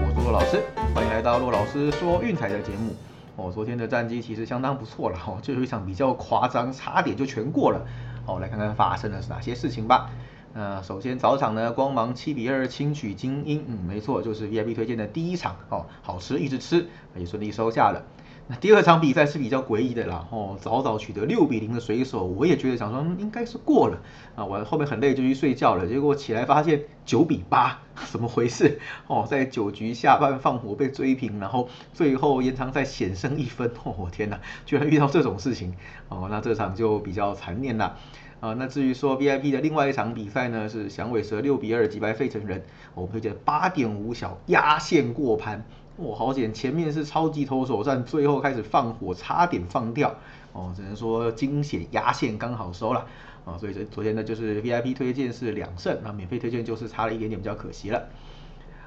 我是洛老师，欢迎来到洛老师说运彩的节目。我，昨天的战绩其实相当不错了，哦，最后一场比较夸张，差点就全过了。哦，来看看发生了是哪些事情吧。那首先早场呢，光芒七比二轻取精英，嗯，没错，就是 VIP 推荐的第一场，哦，好吃一直吃，也顺利收下了。那第二场比赛是比较诡异的啦，哦，早早取得六比零的水手，我也觉得想说应该是过了啊，我后面很累就去睡觉了，结果起来发现九比八，怎么回事？哦，在九局下半放火被追平，然后最后延长赛险胜一分，哦，我天哪，居然遇到这种事情，哦，那这场就比较残念了。啊，那至于说 VIP 的另外一场比赛呢，是响尾蛇六比二击败费城人，我们推荐八点五小压线过盘。哇，好险！前面是超级投手战，最后开始放火，差点放掉哦，只能说惊险压线刚好收了啊，所以这昨天呢就是 VIP 推荐是两胜，那免费推荐就是差了一点点，比较可惜了。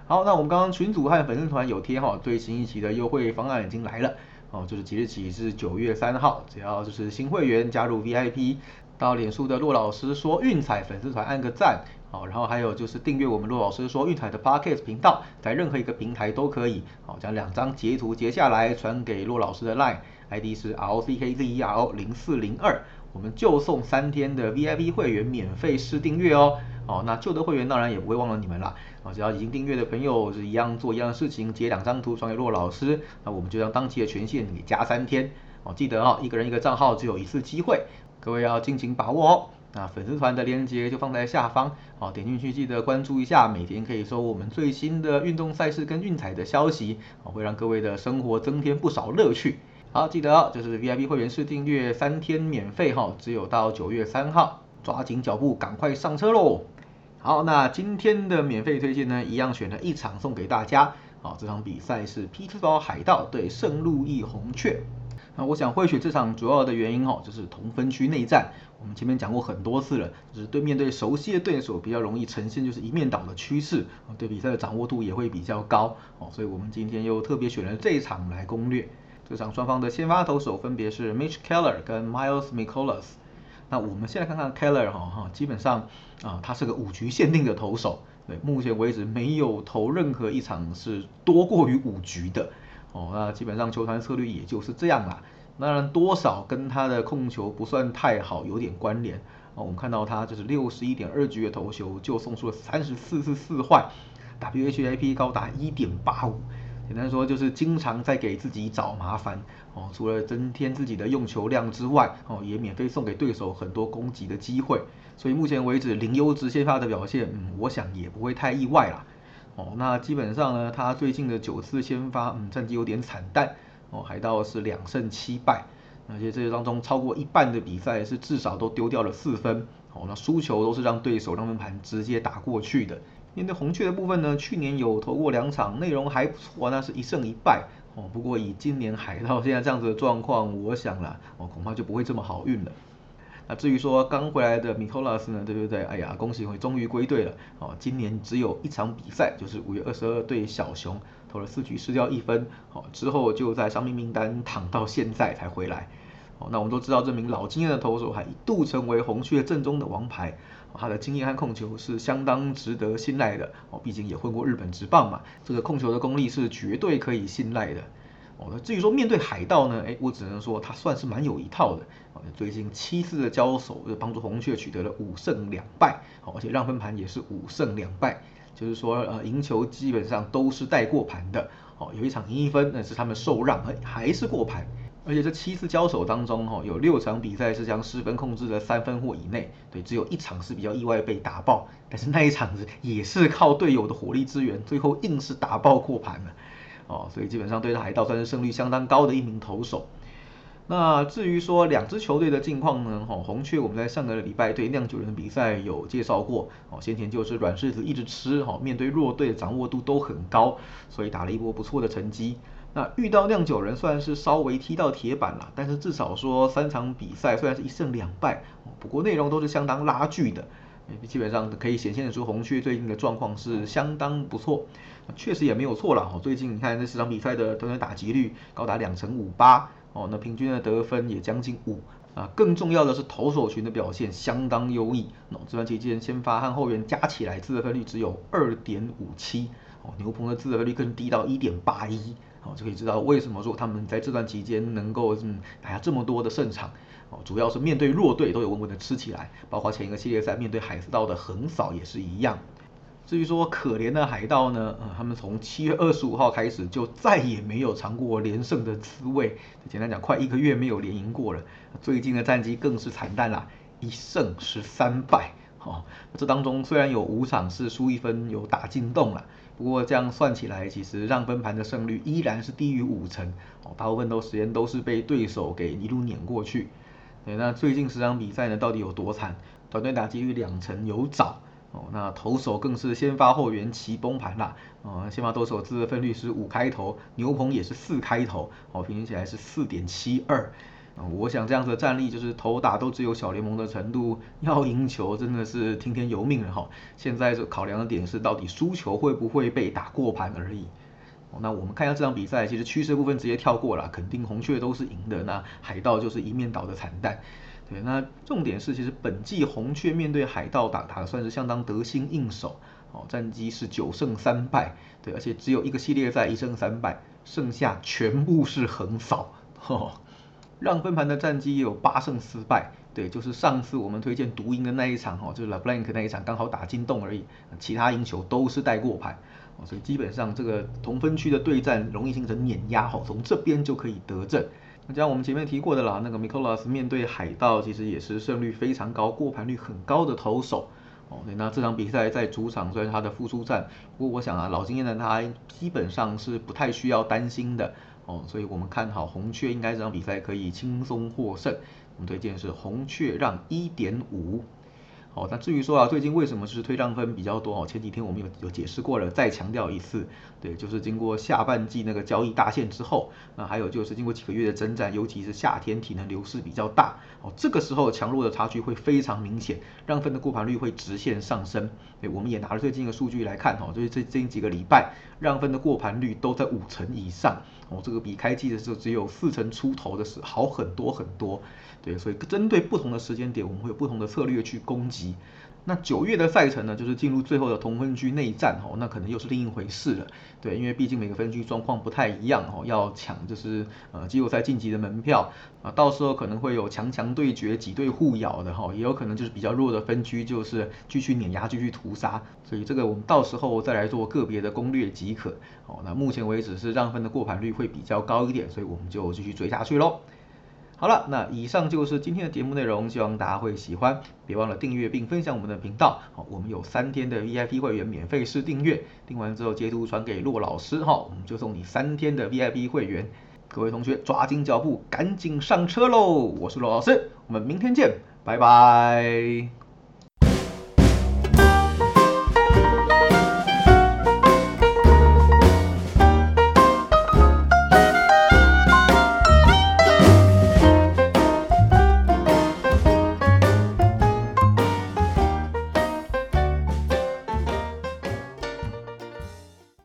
好，那我们刚刚群组和粉丝团有贴哈，最新一期的优惠方案已经来了哦，就是即日起是九月三号，只要就是新会员加入 VIP，到脸书的骆老师说运彩粉丝团按个赞。好，然后还有就是订阅我们陆老师说运彩的 podcast 频道，在任何一个平台都可以。好，将两张截图截下来传给陆老师的 line ID 是 l c k z e r o 零四零二，我们就送三天的 VIP 会员免费试订阅哦。哦，那旧的会员当然也不会忘了你们了。啊，只要已经订阅的朋友是一样做一样的事情，截两张图传给陆老师，那我们就将当期的权限给加三天。哦，记得哦，一个人一个账号只有一次机会，各位要尽情把握哦。那粉丝团的链接就放在下方，好，点进去记得关注一下，每天可以收我们最新的运动赛事跟运彩的消息，好，会让各位的生活增添不少乐趣。好，记得哦，就是 VIP 会员试订阅三天免费哈，只有到九月三号，抓紧脚步，赶快上车喽。好，那今天的免费推荐呢，一样选了一场送给大家，好，这场比赛是匹兹堡海盗对圣路易红雀。那我想会选这场主要的原因哦，就是同分区内战。我们前面讲过很多次了，就是对面对熟悉的对手，比较容易呈现就是一面倒的趋势，对比赛的掌握度也会比较高哦。所以我们今天又特别选了这一场来攻略。这场双方的先发投手分别是 Mitch Keller 跟 Miles Mikolas。那我们现在看看 Keller 哈哈，基本上啊，他是个五局限定的投手，对，目前为止没有投任何一场是多过于五局的。哦，那基本上球团策略也就是这样啦。当然，多少跟他的控球不算太好有点关联。哦，我们看到他就是六十一点二局的投球就送出了三十四次四坏，WHIP 高达一点八五。简单说就是经常在给自己找麻烦。哦，除了增添自己的用球量之外，哦，也免费送给对手很多攻击的机会。所以目前为止零优值先发的表现，嗯，我想也不会太意外啦。哦，那基本上呢，他最近的九次先发，嗯，战绩有点惨淡。哦，海盗是两胜七败，而且这些当中超过一半的比赛是至少都丢掉了四分。哦，那输球都是让对手让分盘直接打过去的。面对红雀的部分呢，去年有投过两场，内容还不错，那是一胜一败。哦，不过以今年海盗现在这样子的状况，我想啦，哦，恐怕就不会这么好运了。那至于说刚回来的米托拉斯呢，对不对？哎呀，恭喜会终于归队了。哦，今年只有一场比赛，就是五月二十二对小熊，投了四局失掉一分。哦，之后就在伤病名单躺到现在才回来。哦，那我们都知道这名老经验的投手还一度成为红雀阵中的王牌。他的经验和控球是相当值得信赖的。哦，毕竟也混过日本职棒嘛，这个控球的功力是绝对可以信赖的。哦，那至于说面对海盗呢？哎，我只能说他算是蛮有一套的。哦，最近七次的交手，就帮助红雀取得了五胜两败。哦，而且让分盘也是五胜两败，就是说呃赢球基本上都是带过盘的。哦，有一场赢一分，那是他们受让，哎还是过盘。而且这七次交手当中，哈有六场比赛是将失分控制在三分或以内。对，只有一场是比较意外被打爆，但是那一场子也是靠队友的火力支援，最后硬是打爆过盘了。哦，所以基本上对海盗算是胜率相当高的一名投手。那至于说两支球队的近况呢？哦，红雀我们在上个礼拜对酿酒人的比赛有介绍过。哦，先前就是软柿子一直吃，哦，面对弱队的掌握度都很高，所以打了一波不错的成绩。那遇到酿酒人算是稍微踢到铁板了，但是至少说三场比赛虽然是一胜两败，不过内容都是相当拉锯的。基本上可以显现的出红雀最近的状况是相当不错，确实也没有错了。哦，最近你看这十场比赛的得分打击率高达两成五八，哦，那平均的得分也将近五啊。更重要的是投手群的表现相当优异，哦，这段期间先发和后援加起来自得分率只有二点五七，哦，牛棚的自责率更低到一点八一，哦，就可以知道为什么说他们在这段期间能够嗯打下这么多的胜场，哦，主要是面对弱队都有稳稳的吃起来，包括前一个系列赛面对海斯道的横扫也是一样。至于说可怜的海盗呢，呃，他们从七月二十五号开始就再也没有尝过连胜的滋味，简单讲，快一个月没有连赢过了。最近的战绩更是惨淡啦，一胜十三败。哦，这当中虽然有五场是输一分，有打进洞了，不过这样算起来，其实让分盘的胜率依然是低于五成。哦，大部分都时间都是被对手给一路碾过去。对，那最近十场比赛呢，到底有多惨？团队打击率两成有找。哦，那投手更是先发后援齐崩盘啦。哦，先发投手自责分率是五开头，牛棚也是四开头，哦，平均起来是四点七二。啊，我想这样子的战力就是投打都只有小联盟的程度，要赢球真的是听天由命了哈。现在这考量的点是到底输球会不会被打过盘而已。那我们看一下这场比赛，其实趋势部分直接跳过了，肯定红雀都是赢的，那海盗就是一面倒的惨淡。对，那重点是，其实本季红雀面对海盗打打的算是相当得心应手，哦，战绩是九胜三败，对，而且只有一个系列赛一胜三败，剩下全部是横扫，哦，让分盘的战绩也有八胜四败，对，就是上次我们推荐独赢的那一场，哦，就是 La Blanc 那一场刚好打进洞而已，其他赢球都是带过盘，哦，所以基本上这个同分区的对战容易形成碾压，哦，从这边就可以得证。那像我们前面提过的啦，那个 m i k o l a s 面对海盗，其实也是胜率非常高、过盘率很高的投手哦。那这场比赛在主场虽然他的复出战，不过我想啊，老经验的他基本上是不太需要担心的哦。所以我们看好红雀应该这场比赛可以轻松获胜。我们推荐是红雀让一点五。好，那至于说啊，最近为什么是推让分比较多哦？前几天我们有有解释过了，再强调一次，对，就是经过下半季那个交易大限之后，那还有就是经过几个月的征战，尤其是夏天体能流失比较大，哦，这个时候强弱的差距会非常明显，让分的过盘率会直线上升。对，我们也拿了最近的数据来看，哦，就是这近几个礼拜让分的过盘率都在五成以上，哦，这个比开季的时候只有四成出头的是好很多很多。对，所以针对不同的时间点，我们会有不同的策略去攻击。那九月的赛程呢，就是进入最后的同分区内战哦，那可能又是另一回事了。对，因为毕竟每个分区状况不太一样哦，要抢就是呃季后赛晋级的门票啊，到时候可能会有强强对决、几对互咬的哈，也有可能就是比较弱的分区就是继续碾压、继续屠杀。所以这个我们到时候再来做个别的攻略即可。哦，那目前为止是让分的过盘率会比较高一点，所以我们就继续追下去喽。好了，那以上就是今天的节目内容，希望大家会喜欢。别忘了订阅并分享我们的频道。好，我们有三天的 VIP 会员免费试订阅，订完之后截图传给骆老师，哈，我们就送你三天的 VIP 会员。各位同学抓紧脚步，赶紧上车喽！我是骆老师，我们明天见，拜拜。